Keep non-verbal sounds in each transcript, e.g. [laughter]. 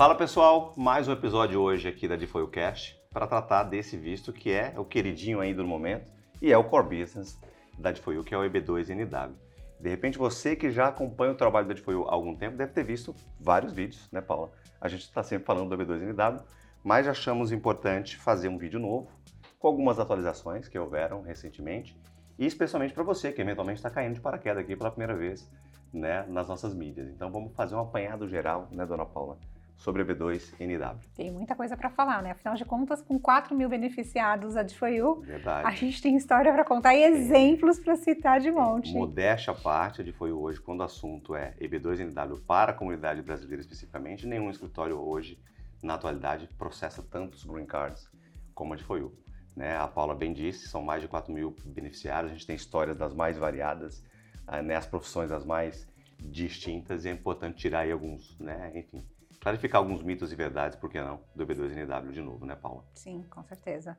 Fala pessoal, mais um episódio hoje aqui da DeFoilCast para tratar desse visto que é o queridinho ainda no momento e é o core business da DeFoil, que é o EB2NW. De repente você que já acompanha o trabalho da DeFoil há algum tempo deve ter visto vários vídeos, né Paula? A gente está sempre falando do EB2NW, mas achamos importante fazer um vídeo novo com algumas atualizações que houveram recentemente e especialmente para você que eventualmente está caindo de paraquedas aqui pela primeira vez né, nas nossas mídias. Então vamos fazer um apanhado geral, né, dona Paula, sobre a B2NW. Tem muita coisa para falar, né? Afinal de contas, com 4 mil beneficiados a Verdade. a gente tem história para contar e exemplos para citar de monte. Modéstia à parte, a DFOU hoje, quando o assunto é EB2NW para a comunidade brasileira especificamente, nenhum escritório hoje, na atualidade, processa tantos green cards como a DFOU. Né? A Paula bem disse, são mais de 4 mil beneficiários, a gente tem histórias das mais variadas, ah, né? as profissões das mais distintas, e é importante tirar aí alguns, né? enfim, clarificar alguns mitos e verdades, por que não, do B2NW de novo, né, Paula? Sim, com certeza.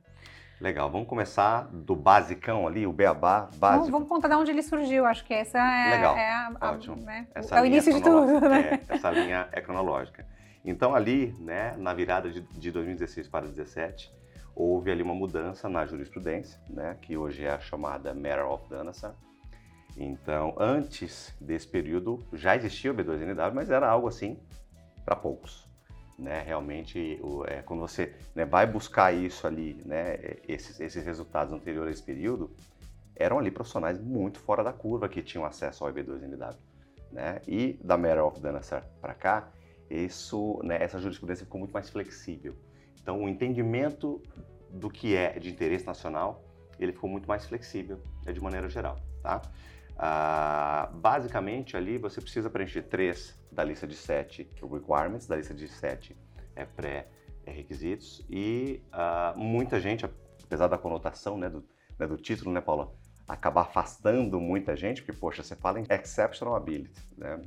Legal, vamos começar do basicão ali, o beabá básico. Vamos, vamos contar de onde ele surgiu, acho que essa é, Legal, é a, a, ótimo. Né, Essa é o início de tudo, né? É, essa linha é cronológica. Então ali, né, na virada de, de 2016 para 2017, houve ali uma mudança na jurisprudência, né, que hoje é a chamada Matter of Danasan. Então, antes desse período, já existia o B2NW, mas era algo assim para poucos. Né? Realmente, o, é, quando você né, vai buscar isso ali, né, esses, esses resultados anteriores a esse período, eram ali profissionais muito fora da curva que tinham acesso ao EB2NW. Né? E da Matter of Danasan para cá, isso, né, essa jurisprudência ficou muito mais flexível. Então, o entendimento do que é de interesse nacional, ele ficou muito mais flexível, né, de maneira geral, tá? Ah, basicamente, ali você precisa preencher três da lista de sete requirements, da lista de sete é pré-requisitos, e ah, muita gente, apesar da conotação né, do, né, do título, né, Paula, acaba afastando muita gente, porque, poxa, você fala em exceptional ability, né?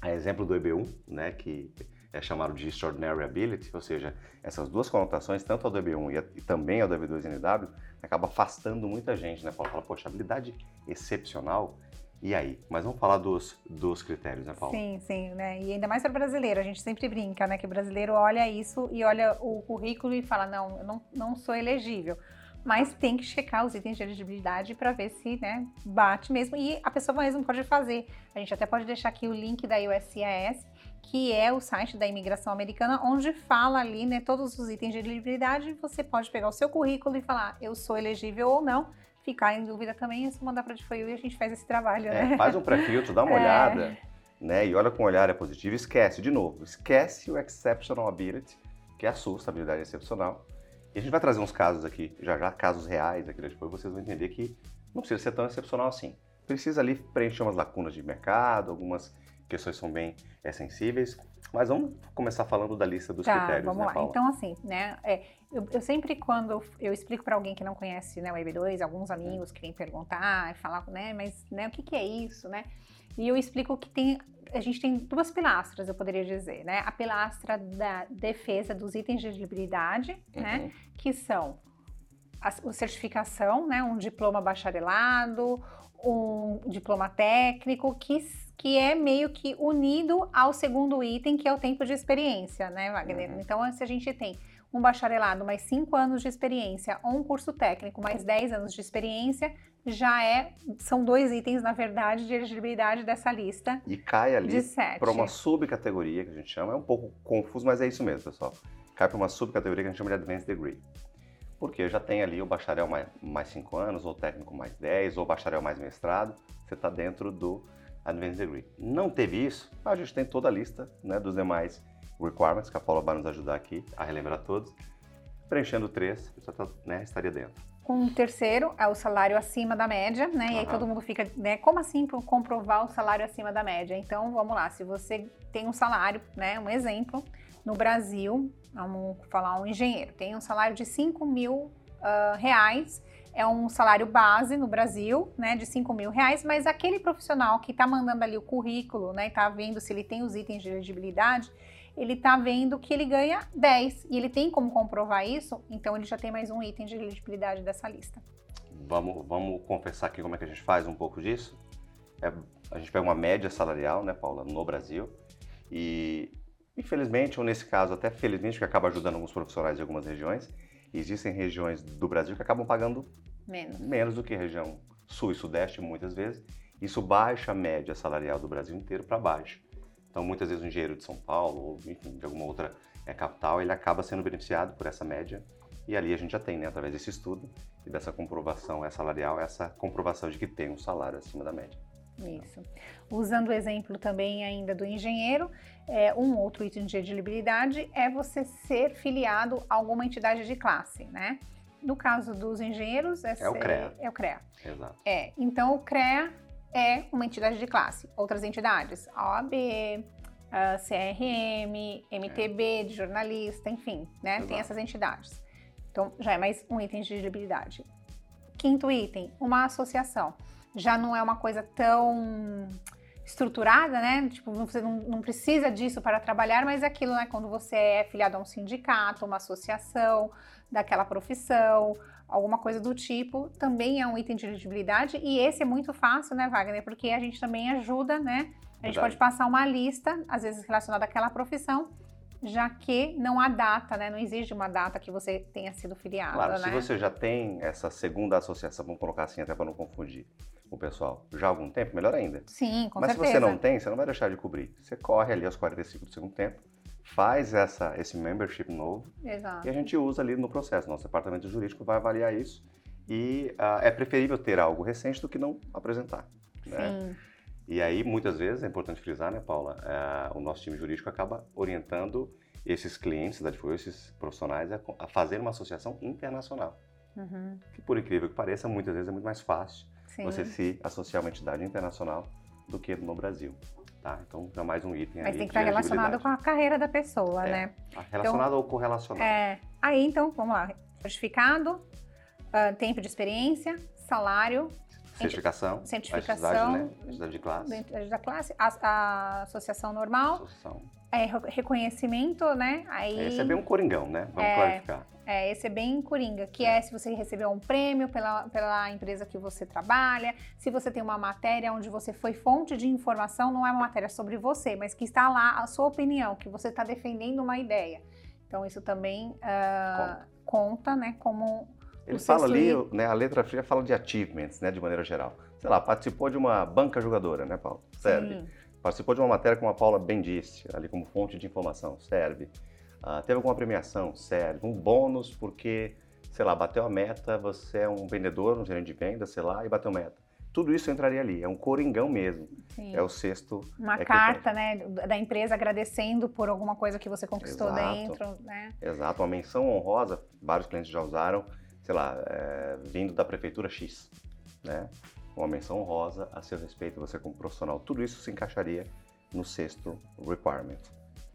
A exemplo do EB1, né, que é chamado de Extraordinary Ability, ou seja, essas duas conotações, tanto a do EB1 e, a, e também a do EB2NW, acaba afastando muita gente, né? Fala, fala, poxa, habilidade excepcional, e aí? Mas vamos falar dos, dos critérios, né, Paulo? Sim, sim, né? E ainda mais para brasileiro, a gente sempre brinca, né? Que o brasileiro olha isso e olha o currículo e fala, não, eu não, não sou elegível. Mas tem que checar os itens de elegibilidade para ver se né, bate mesmo. E a pessoa mesmo pode fazer. A gente até pode deixar aqui o link da USCIS, que é o site da imigração americana, onde fala ali né, todos os itens de elegibilidade. Você pode pegar o seu currículo e falar, eu sou elegível ou não. Ficar em dúvida também, é só mandar para a DFOU e a gente faz esse trabalho, É, né? faz um pré-filtro, dá uma [laughs] É. olhada, né? E olha com o olhar é positivo. Esquece, de novo, esquece o exceptional ability, que é a sua habilidade excepcional. E a gente vai trazer uns casos aqui, já já, casos reais aqui depois, vocês vão entender que não precisa ser tão excepcional assim. Precisa ali preencher umas lacunas de mercado, algumas questões são bem é, sensíveis. Mas vamos começar falando da lista dos Tá, critérios, vamos né, lá. Paula? Então, assim, né? é, eu, eu sempre, quando eu explico para alguém que não conhece né, o EB2, alguns amigos que vêm perguntar e falar, né, mas né, o que, que é isso, né? E eu explico que tem, a gente tem duas pilastras, eu poderia dizer, né? A pilastra da defesa dos itens de elegibilidade, né? Uhum. Que são a, a certificação, né? Um diploma bacharelado, um diploma técnico, que, que é meio que unido ao segundo item, que é o tempo de experiência, né, Wagner? Uhum. Então, se a gente tem um bacharelado mais 5 anos de experiência ou um curso técnico mais 10 anos de experiência, já é, são dois itens, na verdade, de elegibilidade dessa lista E cai ali para uma subcategoria que a gente chama, é um pouco confuso, mas é isso mesmo, pessoal. Cai para uma subcategoria que a gente chama de Advanced Degree. Porque já tem ali o bacharel mais, mais 5 anos, ou técnico mais 10, ou o bacharel mais mestrado, você está dentro do Advanced Degree. Não teve isso, a gente tem toda a lista né, dos demais requirements, que a Paula vai nos ajudar aqui a relembrar todos. Preenchendo três, né, estaria dentro. Um terceiro é o salário acima da média, né? E aí todo mundo fica, né? Como assim pro- comprovar o salário acima da média? Então, vamos lá, se você tem um salário, né? Um exemplo, no Brasil, vamos falar um engenheiro, tem um salário de 5 mil ah, reais, é um salário base no Brasil, né? De 5 mil reais, mas aquele profissional que tá mandando ali o currículo, né? E tá vendo se ele tem os itens de elegibilidade, ele tá vendo que ele ganha 10 e ele tem como comprovar isso, então ele já tem mais um item de elegibilidade dessa lista. Vamos, vamos confessar aqui como é que a gente faz um pouco disso. É, a gente pega uma média salarial, né, Paula, no Brasil, e Infelizmente, ou nesse caso até felizmente, que acaba ajudando alguns profissionais de algumas regiões, existem regiões do Brasil que acabam pagando Menos. menos do que a região sul e sudeste, muitas vezes. Isso baixa a média salarial do Brasil inteiro para baixo. Então, muitas vezes o engenheiro de São Paulo, ou enfim, de alguma outra é, capital, ele acaba sendo beneficiado por essa média. E ali a gente já tem, né, através desse estudo e dessa comprovação é, salarial, essa comprovação de que tem um salário acima da média. Isso. Usando o exemplo também ainda do engenheiro, é, um outro item de elegibilidade é você ser filiado a alguma entidade de classe, né? No caso dos engenheiros, é, É ser, o CREA. É o CREA. Exato. É, então o CREA é uma entidade de classe. Outras entidades, a OAB, a CRM, MTB de jornalista, enfim, né? Tem Exato. essas entidades. Então já é mais um item de elegibilidade. Quinto item, uma associação. Já não é uma coisa tão estruturada, né? Tipo, você não, não precisa disso para trabalhar, mas é aquilo, né? Quando você é filiado a um sindicato, uma associação daquela profissão, alguma coisa do tipo, também é um item de elegibilidade. E esse é muito fácil, né, Wagner? Porque a gente também ajuda, né? A gente Verdade. pode passar uma lista, às vezes relacionada àquela profissão, já que não há data, né? Não exige uma data que você tenha sido filiado, Claro, né? se você já tem essa segunda associação, vamos colocar assim até para não confundir o pessoal, já há algum tempo, melhor ainda. Sim, com Mas certeza. se você não tem, você não vai deixar de cobrir. Você corre ali aos 45 do segundo tempo, faz essa, esse membership novo Exato. e a gente usa ali no processo. Nosso departamento jurídico vai avaliar isso e ah, é preferível ter algo recente do que não apresentar. Né? Sim, E aí, muitas vezes, é importante frisar, né, Paula? ah, o nosso time jurídico acaba orientando esses clientes da esses profissionais, a, a fazer uma associação internacional. uhum, Que, por incrível que pareça, muitas vezes é muito mais fácil sim. você se associar a uma entidade internacional do que no Brasil. Tá? Então, já mais um item Mas aí tem que estar relacionado com a carreira da pessoa, É. né? Ah, Relacionado ou correlacionado. É, aí então, vamos lá. Certificado, ah, tempo de experiência, salário, Certificação, certificação, né? A entidade de classe, da entidade da classe, a, a associação normal, associação. é, re- reconhecimento, né? Aí, Esse é bem um coringão, né? Vamos É. clarificar. é, esse é bem coringa, que é se você recebeu um prêmio pela, pela empresa que você trabalha, se você tem uma matéria onde você foi fonte de informação, não é uma matéria sobre você, mas que está lá a sua opinião, que você está defendendo uma ideia. Então, isso também ah, conta, né, como Ele fala ali, né, a letra fria fala de achievements, né, de maneira geral. Sei lá, participou de uma banca jogadora, né, Paulo? Serve. Sim, Participou de uma matéria como a Paula bem disse, ali como fonte de informação, serve. Ah, teve alguma premiação, serve. Um bônus porque, sei lá, bateu a meta, você é um vendedor, um gerente de venda, sei lá, e bateu meta. Tudo isso entraria ali, é um coringão mesmo. sim. É o sexto. Uma é carta, né, da empresa agradecendo por alguma coisa que você conquistou Exato. dentro, né? Exato, uma menção honrosa, vários clientes já usaram, sei lá, é, vindo da prefeitura X, né? Uma menção honrosa a seu respeito, você como profissional. Tudo isso se encaixaria no sexto requirement.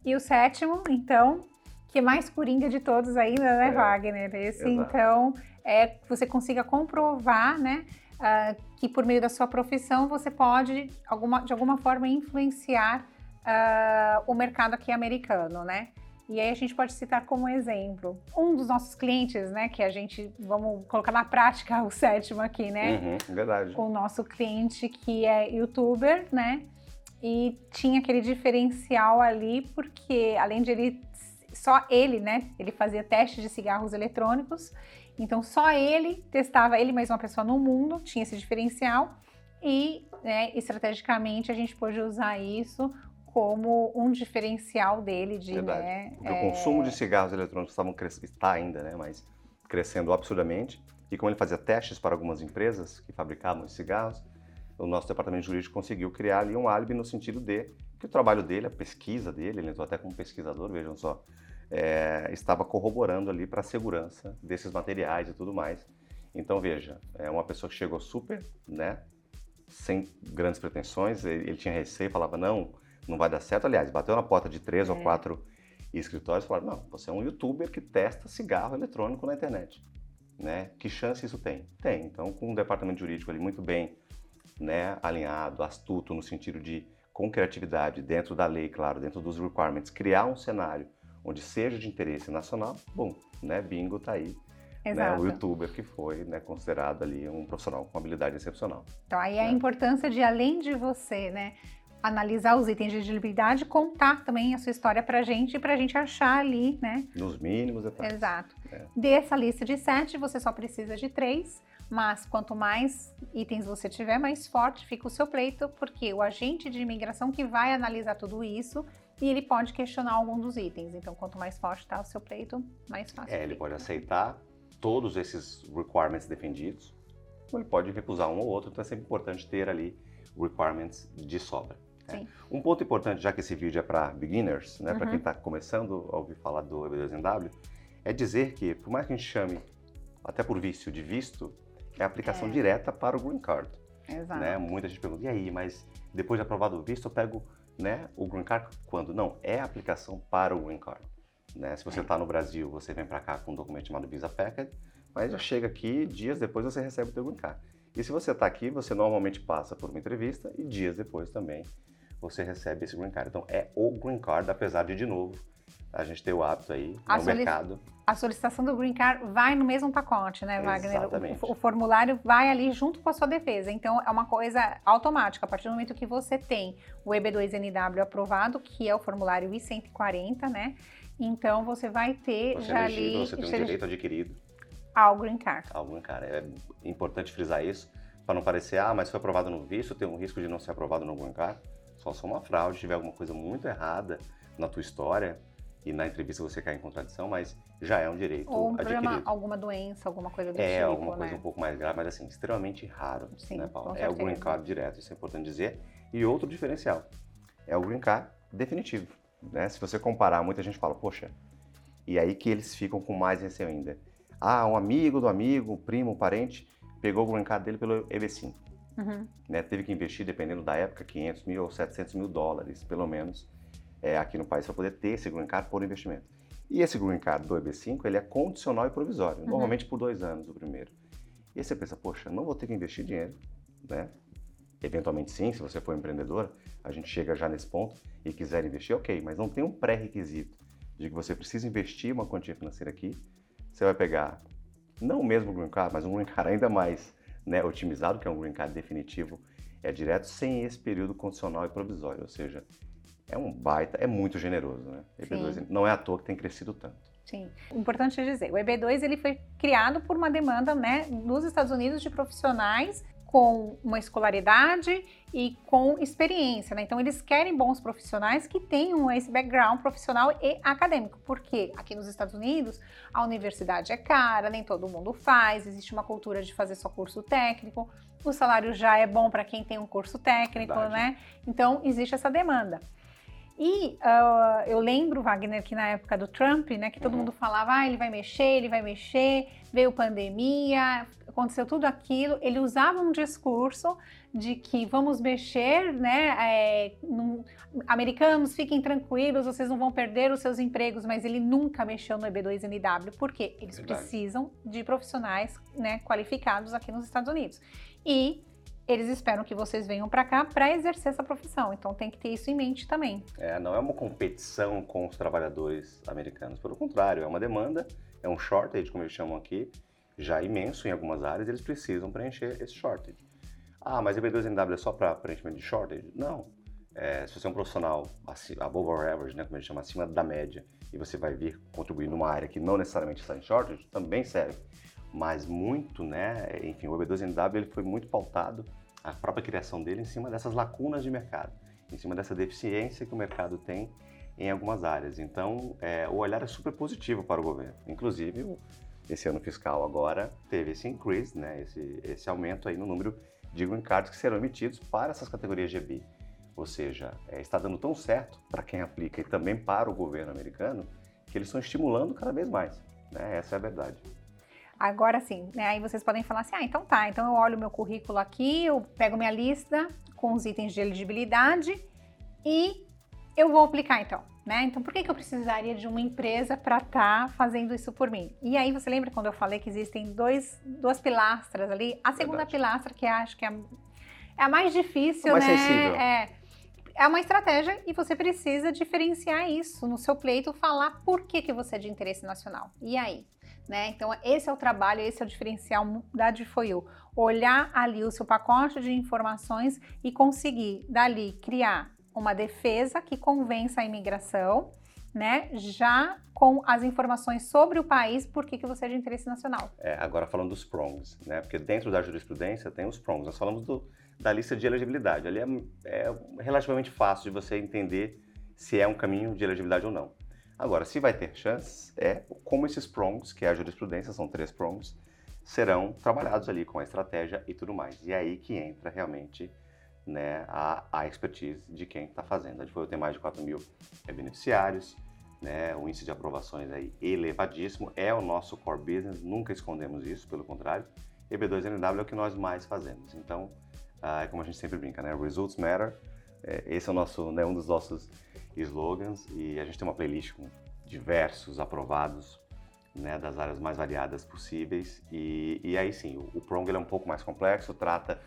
E o sétimo, então, que é mais coringa de todos ainda, né, É, Wagner? Esse, exato. então, é que você consiga comprovar, né, ah, que por meio da sua profissão você pode, alguma, de alguma forma, influenciar ah, o mercado aqui americano, né? E aí a gente pode citar como exemplo um dos nossos clientes, né, que a gente, vamos colocar na prática o sétimo aqui, né? Uhum, verdade. o nosso cliente que é youtuber, né? E tinha aquele diferencial ali, porque além de ele, só ele, né? Ele fazia teste de cigarros eletrônicos, então só ele testava, ele mais uma pessoa no mundo, tinha esse diferencial, e né, estrategicamente a gente pôde usar isso como um diferencial dele de Verdade. né, Porque é, o consumo de cigarros eletrônicos estavam cres... está ainda, né? Mas crescendo absurdamente. E como ele fazia testes para algumas empresas que fabricavam esses cigarros, o nosso departamento jurídico conseguiu criar ali um álibi no sentido de que o trabalho dele, a pesquisa dele, ele entrou até como pesquisador, vejam só, é, estava corroborando ali para a segurança desses materiais e tudo mais. Então veja, é uma pessoa que chegou super, né, sem grandes pretensões, ele, ele tinha receio, falava não, não vai dar certo. Aliás, bateu na porta de três ou É. quatro escritórios e falaram não, você é um youtuber que testa cigarro eletrônico na internet, né? Que chance isso tem? Tem. Então, com um departamento jurídico ali muito bem, né, alinhado, astuto no sentido de com criatividade dentro da lei, claro, dentro dos requirements, criar um cenário onde seja de interesse nacional, bom, né, bingo tá aí, né, o youtuber que foi, né, considerado ali um profissional com habilidade excepcional. Então aí a É. importância de além de você, né, analisar os itens de elegibilidade, contar também a sua história para a gente, para a gente achar ali, né? Nos mínimos detalhes. Exato. É. Dessa lista de sete, você só precisa de três, mas quanto mais itens você tiver, mais forte fica o seu pleito, porque o agente de imigração que vai analisar tudo isso e ele pode questionar algum dos itens. Então, quanto mais forte está o seu pleito, mais fácil. É, ele pode aceitar todos esses requirements defendidos, ou ele pode recusar um ou outro, então é sempre importante ter ali requirements de sobra. Né? Um ponto importante, já que esse vídeo é para beginners, né, uhum. para quem está começando a ouvir falar do EB2NW, é dizer que, por mais que a gente chame, até por vício de visto, é aplicação é. direta para o Green Card. Exato. Né? Muita gente pergunta, e aí, mas depois de aprovado o visto, eu pego né, o Green Card quando? Não, é aplicação para o Green Card. Né? Se você está é. no Brasil, você vem para cá com um documento chamado Visa Packet, mas já chega aqui, dias depois você recebe o seu Green Card. E se você está aqui, você normalmente passa por uma entrevista e dias depois também você recebe esse Green Card. Então é o Green Card, apesar de, de novo, a gente ter o hábito aí a no mercado. A solicitação do Green Card vai no mesmo pacote, né, Wagner? Exatamente. O, o, formulário vai ali junto com a sua defesa. Então, é uma coisa automática. A partir do momento que você tem o EB2NW aprovado, que é o formulário I-140, né? Então, você vai ter você já elegido, ali... Você tem um direito adquirido. Ao Green Card. Ao Green Card. É importante frisar isso, para não parecer, ah, mas foi aprovado no visto, tem um risco de não ser aprovado no Green Card. Só se for uma fraude, tiver alguma coisa muito errada na tua história, e na entrevista você cai em contradição, mas já é um direito Ou um adquirido. Problema, alguma doença, alguma coisa do é, tipo, alguma coisa né? um pouco mais grave, mas assim, extremamente raro, Sim, né, Paulo? É o green card direto, isso é importante dizer. E outro diferencial, é o green card definitivo, né? Se você comparar, muita gente fala, poxa, e aí que eles ficam com mais receio ainda. Ah, um amigo do amigo, um primo, um parente, pegou o green card dele pelo EB5. Uhum. Né, teve que investir, dependendo da época, 500 mil ou 700 mil dólares, pelo menos, é, aqui no país para poder ter esse green card por investimento. E esse green card do EB5, ele é condicional e provisório, uhum. normalmente por dois anos o primeiro. E aí você pensa, poxa, não vou ter que investir dinheiro, né? Eventualmente sim, se você for empreendedor, a gente chega já nesse ponto e quiser investir, ok, mas não tem um pré-requisito de que você precisa investir uma quantia financeira aqui. Você vai pegar, não o mesmo green card, mas um green card ainda mais né, otimizado, que é um green card definitivo, é direto, sem esse período condicional e provisório, ou seja, é um baita, é muito generoso, né? EB2 Sim. não é à toa que tem crescido tanto. Sim. Importante dizer, o EB2 ele foi criado por uma demanda, né, nos Estados Unidos de profissionais com uma escolaridade e com experiência, né? Então eles querem bons profissionais que tenham esse background profissional e acadêmico, porque aqui nos Estados Unidos a universidade é cara, nem todo mundo faz, existe uma cultura de fazer só curso técnico, o salário já é bom para quem tem um curso técnico, Verdade. né? Então existe essa demanda. E uh, eu lembro, Wagner, que na época do Trump, né, que todo uhum. mundo falava, ah, ele vai mexer, ele vai mexer, veio pandemia, aconteceu tudo aquilo. Ele usava um discurso de que vamos mexer, né, é, num, americanos, fiquem tranquilos, vocês não vão perder os seus empregos, mas ele nunca mexeu no EB2NW, porque eles Verdade. precisam de profissionais, né, qualificados aqui nos Estados Unidos. E eles esperam que vocês venham para cá para exercer essa profissão. Então tem que ter isso em mente também. É, não é uma competição com os trabalhadores americanos. Pelo contrário, é uma demanda, é um shortage, como eles chamam aqui, já imenso em algumas áreas, eles precisam preencher esse shortage. Ah, mas EB2NW é só para preenchimento de shortage? Não. É, se você é um profissional above our average, né, como eles chamam, acima da média, e você vai vir contribuir numa área que não necessariamente está em shortage, também serve. Mas muito, né, enfim, o EB2NW ele foi muito pautado a própria criação dele em cima dessas lacunas de mercado, em cima dessa deficiência que o mercado tem em algumas áreas. Então, é, o olhar é super positivo para o governo. Inclusive, esse ano fiscal agora teve esse increase, né, esse, esse aumento aí no número de green cards que serão emitidos para essas categorias GB. Ou seja, é, está dando tão certo para quem aplica e também para o governo americano que eles estão estimulando cada vez mais. Né? Essa é a verdade. Agora sim, né? Aí vocês podem falar assim: ah, então tá, então eu olho meu currículo aqui, eu pego minha lista com os itens de elegibilidade e eu vou aplicar então. Né? Então, por que, que eu precisaria de uma empresa para estar tá fazendo isso por mim? E aí, você lembra quando eu falei que existem dois, duas pilastras ali? A segunda Verdade. pilastra, que acho que é a, é a mais difícil, mais né? Sensível. É, é uma estratégia e você precisa diferenciar isso no seu pleito, falar por que, que você é de interesse nacional. E aí? Né? Então, esse é o trabalho, esse é o diferencial da DFOIU. Olhar ali o seu pacote de informações e conseguir, dali, criar uma defesa que convença a imigração, né? Já com as informações sobre o país, por que, que você é de interesse nacional. É, agora falando dos prongs, né? Porque dentro da jurisprudência tem os prongs. Nós falamos do, da lista de elegibilidade. Ali é, é relativamente fácil de você entender se é um caminho de elegibilidade ou não. Agora, se vai ter chance, é como esses prongs, que é a jurisprudência, são três prongs, serão trabalhados ali com a estratégia e tudo mais. E é aí que entra realmente né, a, a expertise de quem está fazendo. A gente foi ter mais de 4 mil beneficiários, né, o índice de aprovações aí elevadíssimo, é o nosso core business, nunca escondemos isso, pelo contrário. EB2NW é o que nós mais fazemos. Então, ah, é como a gente sempre brinca, né? Results matter. É, esse é o nosso, né, um dos nossos slogans e a gente tem uma playlist com diversos aprovados né, das áreas mais variadas possíveis. E, e aí sim, o, o Prong é um pouco mais complexo, trata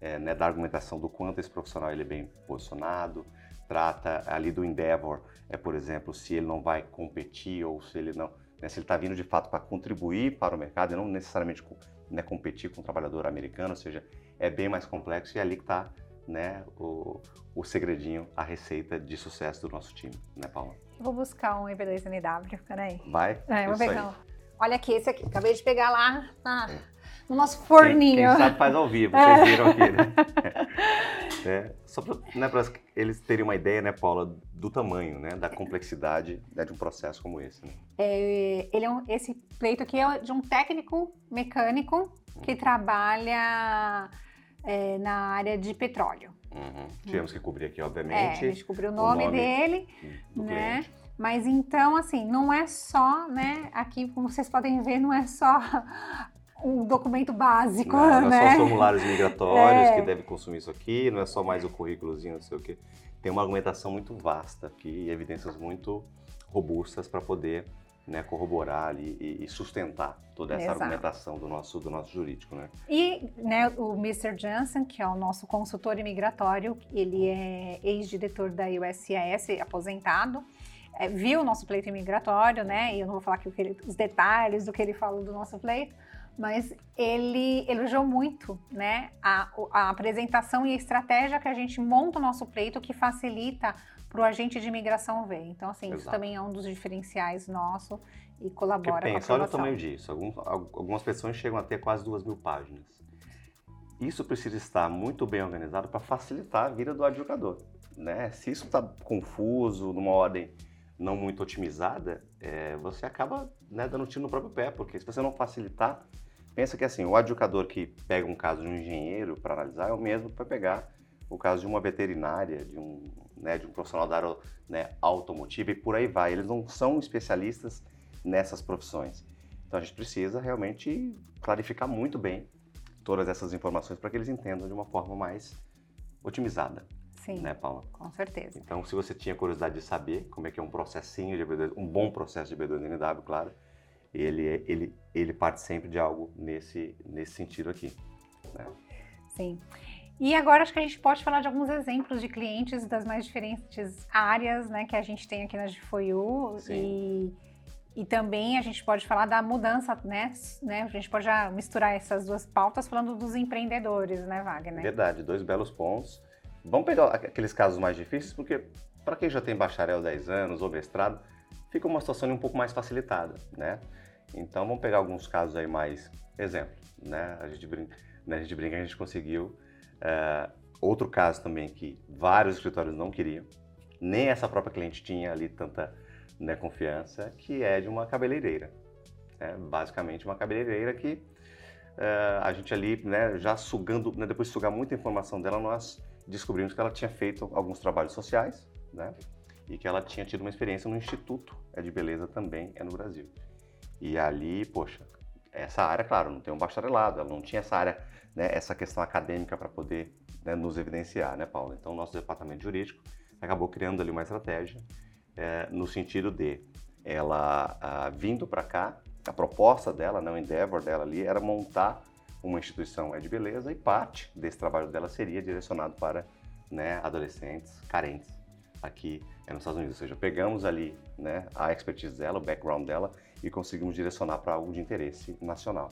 é, né, da argumentação do quanto esse profissional ele é bem posicionado, trata ali do endeavor, é por exemplo, se ele não vai competir ou se ele não, né, se ele está vindo de fato para contribuir para o mercado e não necessariamente né, competir com o trabalhador americano, ou seja, é bem mais complexo e é ali que está né, o, o segredinho, a receita de sucesso do nosso time, né, Paula? Vou buscar um EB2NW, peraí. Vai? É, vou pegar. Olha aqui, esse aqui. Acabei de pegar lá na, é. no nosso forninho. Quem, quem, sabe faz ao vivo, é. vocês viram aqui, né? é, só para né, eles terem uma ideia, né, Paula, do tamanho, né, da complexidade né, de um processo como esse. Né? É, ele é um, esse pleito aqui é de um técnico mecânico que trabalha é, na área de petróleo. Uhum. Tivemos que cobrir aqui, obviamente. É, a gente cobriu o nome, o nome dele, né? Cliente. Mas então, assim, não é só, né? Aqui, como vocês podem ver, não é só [laughs] um documento básico, não, né? Não é só os formulários migratórios é. que deve consumir isso aqui, não é só mais o currículozinho, não sei o quê. Tem uma argumentação muito vasta aqui e evidências muito robustas para poder né, corroborar ali e, sustentar toda essa Exato. argumentação do nosso, do nosso jurídico. Né? E né, o Mr. Johnson, que é o nosso consultor imigratório, ele é ex-diretor da USCIS, aposentado, é, viu o nosso pleito imigratório, né? E eu não vou falar aqui ele, os detalhes do que ele falou do nosso pleito, mas ele elogiou muito né, a, a, apresentação e a estratégia que a gente monta o nosso pleito, que facilita para o agente de imigração ver. Então, assim, Exato. isso também é um dos diferenciais nosso e colabora Porque pensa, com a olha o tamanho disso. Alguns, algumas pessoas chegam a ter quase duas mil páginas. Isso precisa estar muito bem organizado para facilitar a vida do advogado. Né? Se isso está confuso, numa ordem não muito otimizada, é, você acaba né, dando tiro no próprio pé, porque se você não facilitar, pensa que assim, o advogado que pega um caso de um engenheiro para analisar é o mesmo para pegar o caso de uma veterinária, de um, né, de um profissional da área né, automotiva e por aí vai. Eles não são especialistas nessas profissões. Então a gente precisa realmente clarificar muito bem todas essas informações para que eles entendam de uma forma mais otimizada. Sim, né, Paula? com certeza. Então, se você tinha curiosidade de saber como é que é um processinho de B2, um bom processo de B2NW, claro, ele, ele, ele parte sempre de algo nesse, nesse sentido aqui. Né? Sim. E agora acho que a gente pode falar de alguns exemplos de clientes das mais diferentes áreas né, que a gente tem aqui na GFOIU. E, e também a gente pode falar da mudança, né, né? A gente pode já misturar essas duas pautas falando dos empreendedores, né, Wagner? Verdade, dois belos pontos. Vamos pegar aqueles casos mais difíceis, porque para quem já tem bacharel 10 anos ou mestrado, fica uma situação um pouco mais facilitada, né? Então vamos pegar alguns casos aí mais exemplo, né? A gente brinca, né? a gente brinca, a gente conseguiu Uh, outro caso também que vários escritórios não queriam, nem essa própria cliente tinha ali tanta né, confiança, que é de uma cabeleireira. É, basicamente uma cabeleireira que uh, a gente ali, né, já sugando, né, depois de sugar muita informação dela, nós descobrimos que ela tinha feito alguns trabalhos sociais, né, e que ela tinha tido uma experiência no Instituto é de Beleza também, é no Brasil. E ali, poxa, essa área, claro, não tem um bacharelado, ela não tinha essa área né, essa questão acadêmica para poder né, nos evidenciar, né, Paulo? Então, nosso departamento jurídico acabou criando ali uma estratégia é, no sentido de ela a, vindo para cá, a proposta dela, né, o endeavor dela ali era montar uma instituição é de beleza e parte desse trabalho dela seria direcionado para né, adolescentes carentes. aqui é nos Estados Unidos. Ou seja, pegamos ali né, a expertise dela, o background dela e conseguimos direcionar para algo de interesse nacional.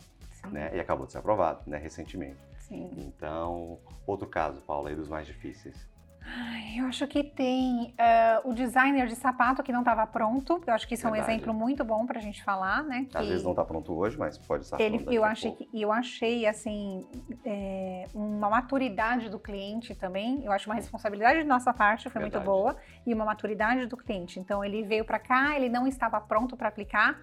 Né? E acabou de ser aprovado né, recentemente. Sim. Então, outro caso, Paula, aí dos mais difíceis. Ai, eu acho que tem uh, o designer de sapato que não estava pronto. Eu acho que isso Verdade. é um exemplo muito bom para a gente falar, né? Que Às vezes não está pronto hoje, mas pode estar ele, pronto eu achei que, eu achei assim é, uma maturidade do cliente também. Eu acho uma responsabilidade de nossa parte foi Verdade. muito boa e uma maturidade do cliente. Então ele veio para cá, ele não estava pronto para aplicar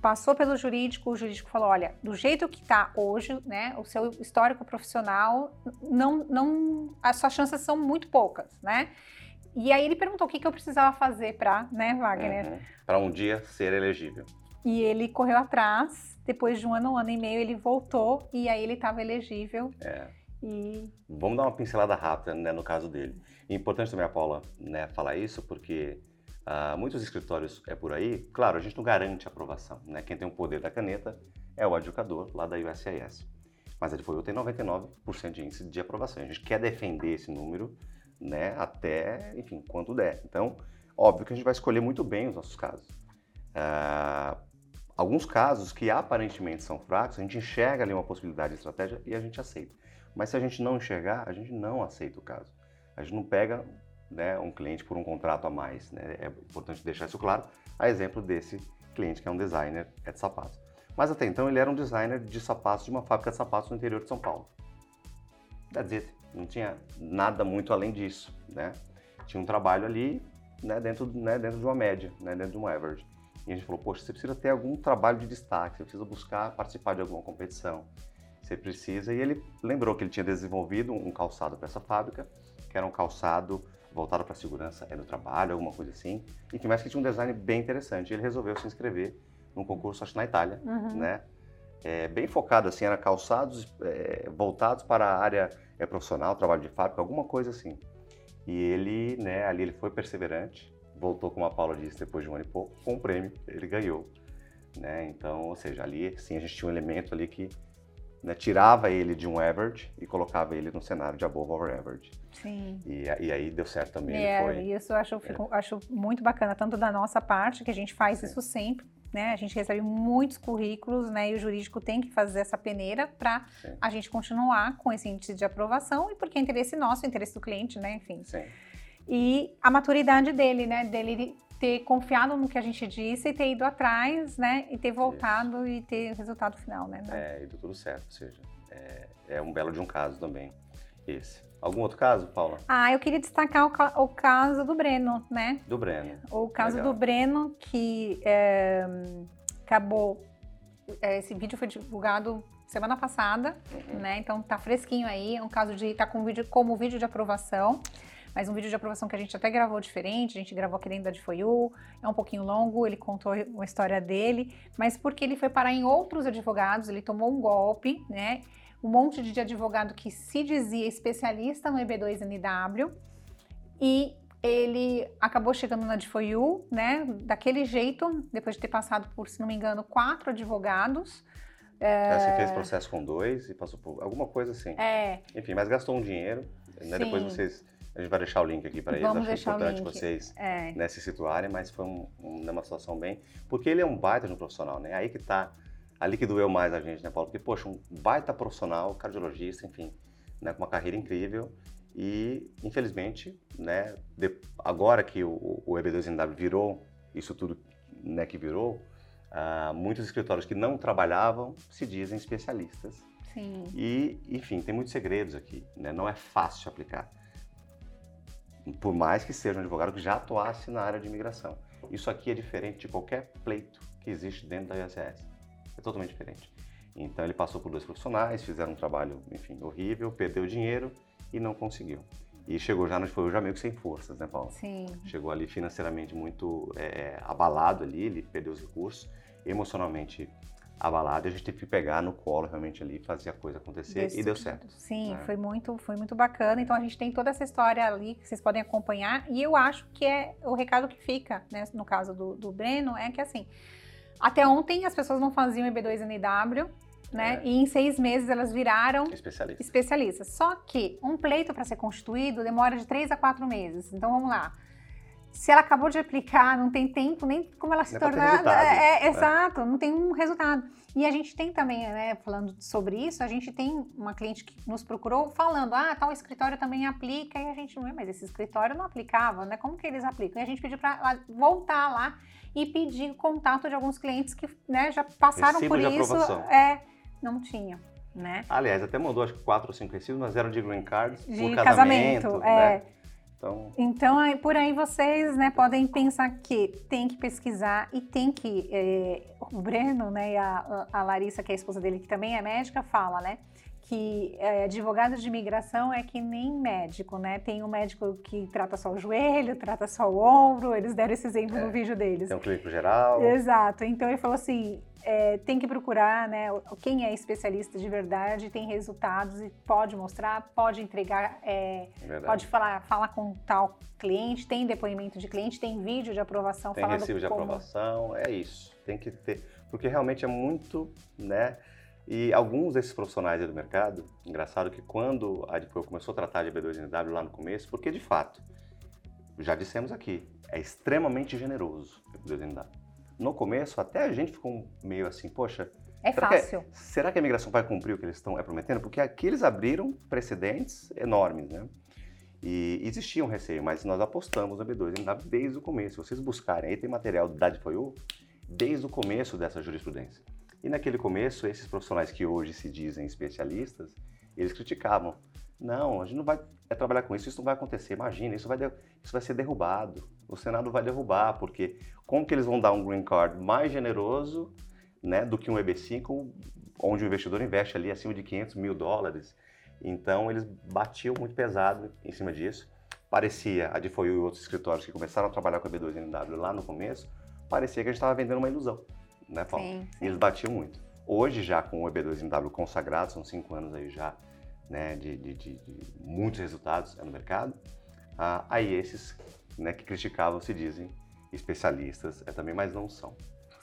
passou pelo jurídico, o jurídico falou, olha, do jeito que está hoje, né, o seu histórico profissional, não, não, as suas chances são muito poucas, né? E aí ele perguntou o que, que eu precisava fazer para, né, Wagner? Uhum. Para um dia ser elegível. E ele correu atrás, depois de um ano, um ano e meio, ele voltou e aí ele estava elegível. É. E... Vamos dar uma pincelada rápida, né, no caso dele. É importante também a Paula, né, falar isso, porque Uh, muitos escritórios é por aí. Claro, a gente não garante aprovação. Né? Quem tem o poder da caneta é o adjudicador lá da USIS. Mas a Adfoil tem 99% de índice de aprovação. A gente quer defender esse número né, até, enfim, quanto der. Então, óbvio que a gente vai escolher muito bem os nossos casos. Uh, alguns casos que aparentemente são fracos, a gente enxerga ali uma possibilidade de estratégia e a gente aceita. Mas se a gente não enxergar, a gente não aceita o caso. A gente não pega né, um cliente por um contrato a mais. Né? É importante deixar isso claro, a exemplo desse cliente que é um designer é de sapatos. Mas até então ele era um designer de sapatos de uma fábrica de sapatos no interior de São Paulo. That's it. Não tinha nada muito além disso, né? Tinha um trabalho ali, né, dentro, né, dentro de uma média, né, dentro de um average. E a gente falou, poxa, você precisa ter algum trabalho de destaque, você precisa buscar participar de alguma competição, você precisa. E ele lembrou que ele tinha desenvolvido um calçado para essa fábrica, que era um calçado voltado para segurança é no trabalho, alguma coisa assim. Enfim, mas que tinha um design bem interessante. Ele resolveu se inscrever num concurso, acho na Itália, uhum. né? É, bem focado, assim, era calçados é, voltados para a área é, profissional, trabalho de fábrica, alguma coisa assim. E ele, né, ali ele foi perseverante, voltou, como a Paula disse, depois de um ano e pouco, com um prêmio, ele ganhou. Né? Então, ou seja, ali sim a gente tinha um elemento ali que né, tirava ele de um average e colocava ele no cenário de above over average. Sim. E, e aí deu certo também. É, foi, isso eu acho, fico, é. acho muito bacana, tanto da nossa parte, que a gente faz Sim. isso sempre, né? A gente recebe muitos currículos, né? E o jurídico tem que fazer essa peneira para a gente continuar com esse índice de aprovação e porque é interesse nosso, interesse do cliente, né? Enfim. Sim. E a maturidade dele, né? Dele ter confiado no que a gente disse e ter ido atrás, né? E ter voltado Isso. e ter o resultado final, né? É, e deu tudo certo, ou seja, é, é, um belo de um caso também, esse. Algum outro caso, Paula? Ah, eu queria destacar o, o caso do Breno, né? Do Breno. O caso Legal. do Breno, que é, acabou. É, esse vídeo foi divulgado semana passada, uhum. né? Então tá fresquinho aí. É um caso de. tá com vídeo como vídeo de aprovação mas um vídeo de aprovação que a gente até gravou diferente, a gente gravou aqui dentro da de é um pouquinho longo, ele contou uma história dele, mas porque ele foi parar em outros advogados, ele tomou um golpe, né? Um monte de advogado que se dizia especialista no EB2NW e ele acabou chegando na de You, né? Daquele jeito, depois de ter passado por, se não me engano, quatro advogados. É... Você fez processo com dois e passou por alguma coisa assim. É. Enfim, mas gastou um dinheiro. Né? Depois vocês a gente vai deixar o link aqui para eles. Acho importante vocês é. né, se situarem, mas foi um, um, uma situação bem. Porque ele é um baita de um profissional, né? Aí que tá. Ali que doeu mais a gente, né, Paulo? Porque, poxa, um baita profissional, cardiologista, enfim, né, com uma carreira incrível. E, infelizmente, né, de, agora que o, o EB2NW virou isso tudo né, que virou, uh, muitos escritórios que não trabalhavam se dizem especialistas. Sim. E, enfim, tem muitos segredos aqui, né? Não é fácil aplicar por mais que seja um advogado que já atuasse na área de imigração. Isso aqui é diferente de qualquer pleito que existe dentro da ISS. É totalmente diferente. Então ele passou por dois profissionais, fizeram um trabalho, enfim, horrível, perdeu dinheiro e não conseguiu. E chegou já, foi já meio que sem forças, né, Paulo? Sim. Chegou ali financeiramente muito é, abalado ali, ele perdeu os recursos, emocionalmente abalado, a gente teve que pegar no colo realmente ali, fazer a coisa acontecer e deu certo. Sim, né? foi muito, foi muito bacana. Então a gente tem toda essa história ali que vocês podem acompanhar e eu acho que é o recado que fica, né, no caso do, do Breno, é que assim, até ontem as pessoas não faziam EB2NW, né? É. E em seis meses elas viraram especialistas. especialistas. Só que um pleito para ser constituído demora de três a quatro meses. Então vamos lá. Se ela acabou de aplicar, não tem tempo nem como ela se pra ter tornar. É, é, né? exato, não tem um resultado. E a gente tem também, né, falando sobre isso, a gente tem uma cliente que nos procurou falando, ah, tal escritório também aplica, e a gente, "Ué, mas esse escritório não aplicava, né? Como que eles aplicam? E a gente pediu para ela voltar lá e pedir contato de alguns clientes que né, já passaram Recibo por isso. aprovação. É, não tinha, né? Aliás, até mandou acho que quatro ou cinco recibos, mas eram de green cards De por casamento, casamento, é. né? Então, Então, aí, por aí vocês né, podem pensar que tem que pesquisar e tem que. é, o Breno né, e a, a Larissa, que é a esposa dele, que também é médica, fala, né? Que é, advogado de imigração é que nem médico, né? Tem um médico que trata só o joelho, trata só o ombro, eles deram esse exemplo no vídeo deles. tem um clínico geral. Exato. Então ele falou assim: é, tem que procurar, né? Quem é especialista de verdade, tem resultados e pode mostrar, pode entregar, é, pode falar, falar com tal cliente, tem depoimento de cliente, tem vídeo de aprovação Tem recibo de como- aprovação, é isso. Tem que ter. Porque realmente é muito, né? E alguns desses profissionais aí do mercado, engraçado que quando a Adipro começou a tratar de B2NW lá no começo, porque de fato, já dissemos aqui, é extremamente generoso o B2NW. No começo, até a gente ficou meio assim, poxa, É será que, fácil. será que a imigração vai cumprir o que eles estão é, prometendo? Porque aqui eles abriram precedentes enormes, né? E existia um receio, mas nós apostamos na B2NW desde o começo. Se vocês buscarem, aí tem material da DFOU desde o começo dessa jurisprudência. E naquele começo, esses profissionais que hoje se dizem especialistas, eles criticavam. Não, a gente não vai é, trabalhar com isso, isso não vai acontecer. Imagina, isso vai, isso vai ser derrubado. O Senado vai derrubar, porque como que eles vão dar um green card mais generoso né, do que um EB5, onde o investidor investe ali acima de 500 mil dólares? Então, eles batiam muito pesado em cima disso. Parecia, a de foi e outros escritórios que começaram a trabalhar com a B2NW lá no começo, parecia que a gente estava vendendo uma ilusão, né, Paulo? Sim, E eles sim. batiam muito. Hoje, já com o EB2NW consagrado, são cinco anos aí já, né, de, de- de- de muitos resultados no mercado, ah, aí esses né, que criticavam se dizem especialistas, é também, mas não são.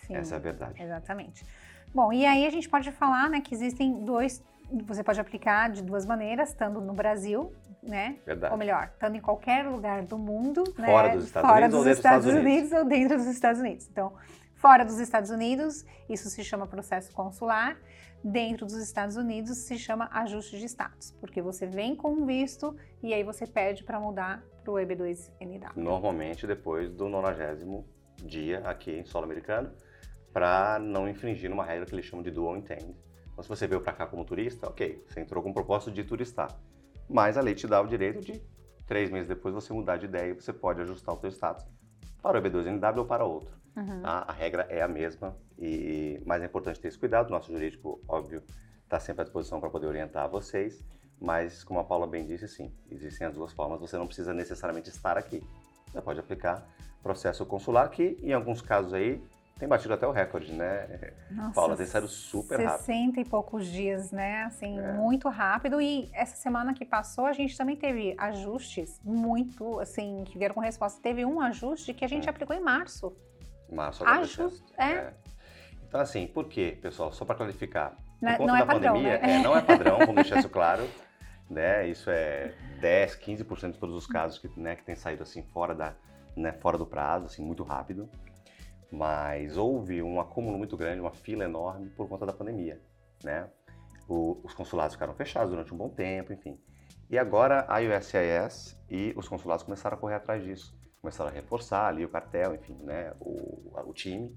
sim. Essa é a verdade. Exatamente. Bom, e aí a gente pode falar, né, que existem dois, você pode aplicar de duas maneiras, estando no Brasil, né, Verdade. ou melhor, estando em qualquer lugar do mundo, né, Fora dos Estados fora Unidos ou dos dentro dos Estados Estados Unidos ou dentro dos Estados Unidos. Então, fora dos Estados Unidos, isso se chama processo consular. Dentro dos Estados Unidos se chama ajuste de status, porque você vem com um visto e aí você pede para mudar para o EB2NW. Normalmente depois do 90 dia aqui em solo americano, para não infringir numa regra que eles chamam de dual intend. Então, se você veio para cá como turista, ok, você entrou com o propósito de turistar. Mas a lei te dá o direito de, três meses depois, você mudar de ideia e você pode ajustar o seu status para o EB2NW ou para outro. Uhum. tá? A regra é a mesma, e mas é importante ter esse cuidado. Nosso jurídico, óbvio, está sempre à disposição para poder orientar vocês. Mas, como a Paula bem disse, sim, existem as duas formas. Você não precisa necessariamente estar aqui. Você pode aplicar processo consular, que em alguns casos aí tem batido até o recorde, né? Nossa, Paula, tem saído super rápido. 60 e poucos dias, né? Assim, É. muito rápido. E essa semana que passou, a gente também teve ajustes muito, assim, que vieram com resposta. Teve um ajuste que a gente Hum. aplicou em março. Março agora dezembro. é. Então, assim, por quê, pessoal? Só para clarificar. Não é- não é da padrão, pandemia, né? é, não é padrão, vamos deixar [laughs] isso claro. Né? Isso é 10, 15% de todos os casos que, né, que tem saído assim fora, da, né, fora do prazo, assim, muito rápido. Mas houve um acúmulo muito grande, uma fila enorme por conta da pandemia. Né? O- os consulados ficaram fechados durante um bom tempo, enfim. E agora a USCIS e os consulados começaram a correr atrás disso. Começaram a reforçar ali o cartel, enfim, né, o, o time.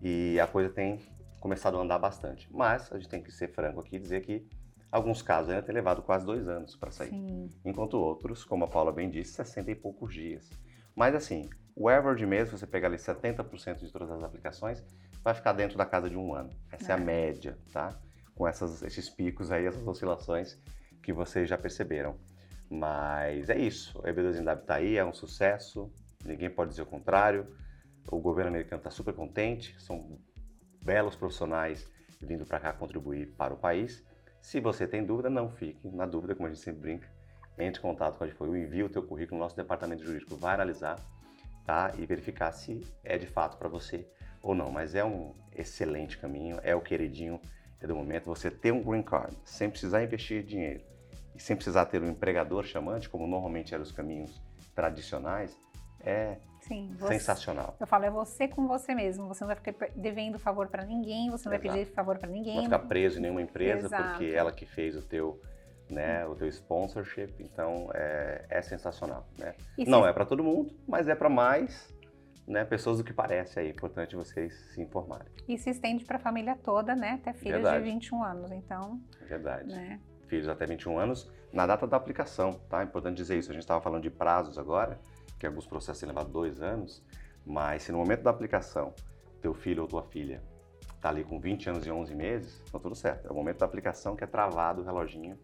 E a coisa tem começado a andar bastante. Mas a gente tem que ser franco aqui e dizer que alguns casos ainda têm levado quase dois anos para sair. Sim. Enquanto outros, como a Paula bem disse, 60 e poucos dias. Mas assim, o average mesmo, você pegar ali 70% de todas as aplicações, vai ficar dentro da casa de um ano. Essa é, a É. média, tá? Com essas, esses picos aí, essas oscilações que vocês já perceberam. Mas é isso, o EB2NW está aí, é um sucesso, ninguém pode dizer o contrário. O governo americano está super contente, são belos profissionais vindo para cá contribuir para o país. Se você tem dúvida, não fique na dúvida, como a gente sempre brinca. Entre em contato com a Adfoil, envie o teu currículo, nosso departamento jurídico vai analisar tá? e verificar se é de fato para você ou não. Mas é um excelente caminho, é o queridinho do momento. Você ter um green card sem precisar investir dinheiro e sem precisar ter um empregador chamante, como normalmente eram os caminhos tradicionais, é Sim. Você, Sensacional. Eu falo, é você com você mesmo. Você não vai ficar devendo favor para ninguém, você não Exato. vai pedir favor para ninguém. Não vai ficar preso em nenhuma empresa Exato. porque ela que fez o teu, né, o teu sponsorship. Então é, é sensacional, né? E Não se- é para todo mundo, mas é para mais, né, pessoas do que parece aí. É importante vocês se informarem. E se estende para a família toda, né? Até filhos Verdade. de 21 anos. Então, verdade. né? Filhos até 21 anos, na data da aplicação, tá? É importante dizer isso. A gente estava falando de prazos agora, que alguns processos têm levado dois anos, mas se no momento da aplicação teu filho ou tua filha tá ali com 20 anos e 11 meses, tá tudo certo. É o momento da aplicação que é travado o reloginho,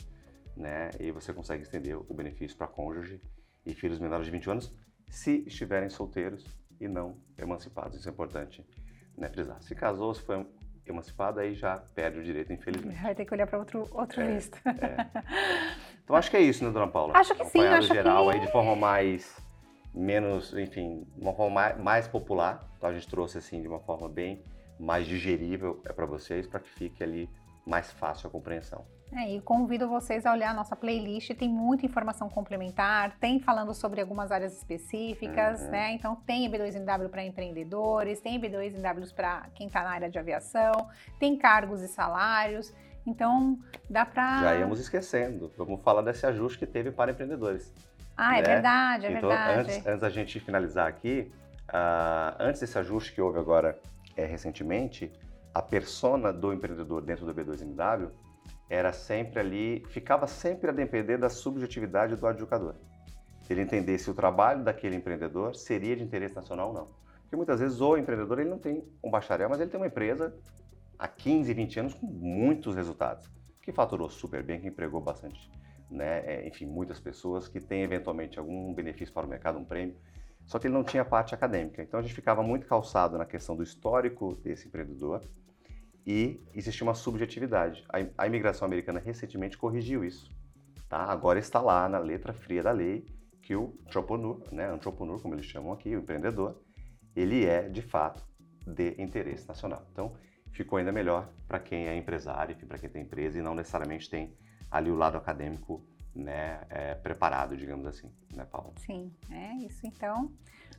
né? E você consegue estender o benefício para cônjuge e filhos menores de 20 anos, se estiverem solteiros e não emancipados. Isso é importante, né, frisar. Se casou, se foi emancipado, aí já perde o direito, infelizmente. Vai ter que olhar para outro, outro É, visto. Então acho que é isso, né, dona Paula? Acho que sim, acho geral que- aí de forma mais menos, enfim, de uma forma mais, mais popular. Então a gente trouxe assim de uma forma bem mais digerível é para vocês, para que fique ali mais fácil a compreensão. É, e convido vocês a olhar a nossa playlist, tem muita informação complementar, tem falando sobre algumas áreas específicas, Uhum. né? Então tem B2NW para empreendedores, tem B2NWs para quem está na área de aviação, tem cargos e salários. Então dá para. Já íamos esquecendo. Vamos falar desse ajuste que teve para empreendedores. Ah, é né? verdade, é então, verdade. antes, antes da gente finalizar aqui, ah, antes desse ajuste que houve agora é, recentemente, a persona do empreendedor dentro do B2MW era sempre ali, ficava sempre a depender da subjetividade do adjudicador. Ele entender se o trabalho daquele empreendedor seria de interesse nacional ou não. Porque muitas vezes o empreendedor ele não tem um bacharel, mas ele tem uma empresa há 15, 20 anos com muitos resultados, que faturou super bem, que empregou bastante, né? É, enfim, muitas pessoas que têm eventualmente algum benefício para o mercado, um prêmio, só que ele não tinha parte acadêmica. Então a gente ficava muito calçado na questão do histórico desse empreendedor e existia uma subjetividade. A, imigração americana recentemente corrigiu isso. Tá? Agora está lá na letra fria da lei que o entrepreneur, né, entrepreneur, como eles chamam aqui, o empreendedor, ele é de fato de interesse nacional. Então ficou ainda melhor para quem é empresário, para quem tem empresa e não necessariamente tem ali o lado acadêmico né, é, preparado, digamos assim, né, Paulo? Sim, é isso. Então,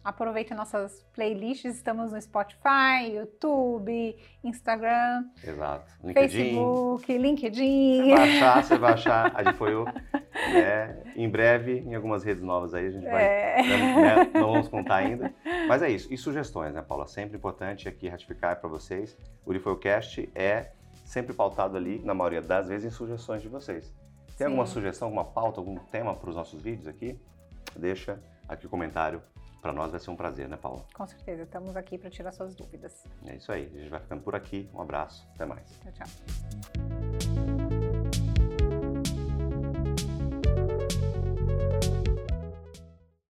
aproveite nossas playlists. Estamos no Spotify, YouTube, Instagram, Exato. LinkedIn. Facebook, Você LinkedIn. vai achar, você vai achar a de foi eu, né? Em breve, em algumas redes novas aí, a gente vai. É. né, Não vamos contar ainda. Mas é isso. E sugestões, né, Paula? Sempre importante aqui ratificar para vocês. O Lifoilcast é sempre pautado ali, na maioria das vezes, em sugestões de vocês. Tem alguma Sim. sugestão, alguma pauta, algum tema para os nossos vídeos aqui? Deixa aqui o comentário. Para nós vai ser um prazer, né, Paula? Com certeza, estamos aqui para tirar suas dúvidas. É isso aí. A gente vai ficando por aqui. Um abraço. Até mais. Tchau, tchau.